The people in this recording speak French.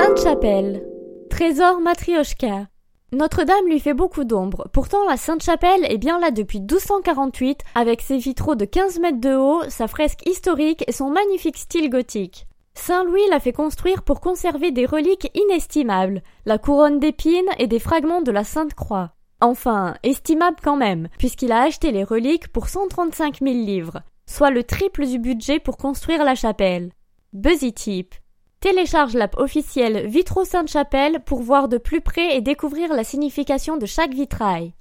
Sainte-Chapelle. Trésor Matrioshka. Notre-Dame lui fait beaucoup d'ombre. Pourtant, la Sainte-Chapelle est bien là depuis 1248, avec ses vitraux de 15 mètres de haut, sa fresque historique et son magnifique style gothique. Saint-Louis l'a fait construire pour conserver des reliques inestimables, la couronne d'épines et des fragments de la Sainte Croix. Enfin, estimable quand même, puisqu'il a acheté les reliques pour 135 000 livres, soit le triple du budget pour construire la chapelle. Buzzy Tip. Télécharge l'app officielle Vitraux Sainte-Chapelle pour voir de plus près et découvrir la signification de chaque vitrail.